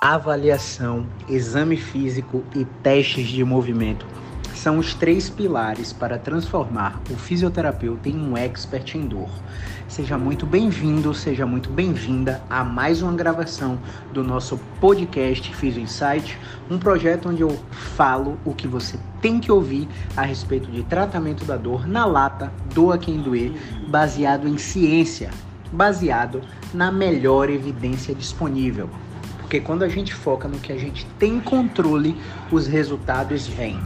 Avaliação, exame físico e testes de movimento são os três pilares para transformar o fisioterapeuta em um expert em dor. Seja muito bem-vindo, seja muito bem-vinda a mais uma gravação do nosso podcast Fisio Insight, um projeto onde eu falo o que você tem que ouvir a respeito de tratamento da dor na lata, doa quem doer, baseado em ciência, baseado na melhor evidência disponível. Porque quando a gente foca no que a gente tem controle, os resultados vêm.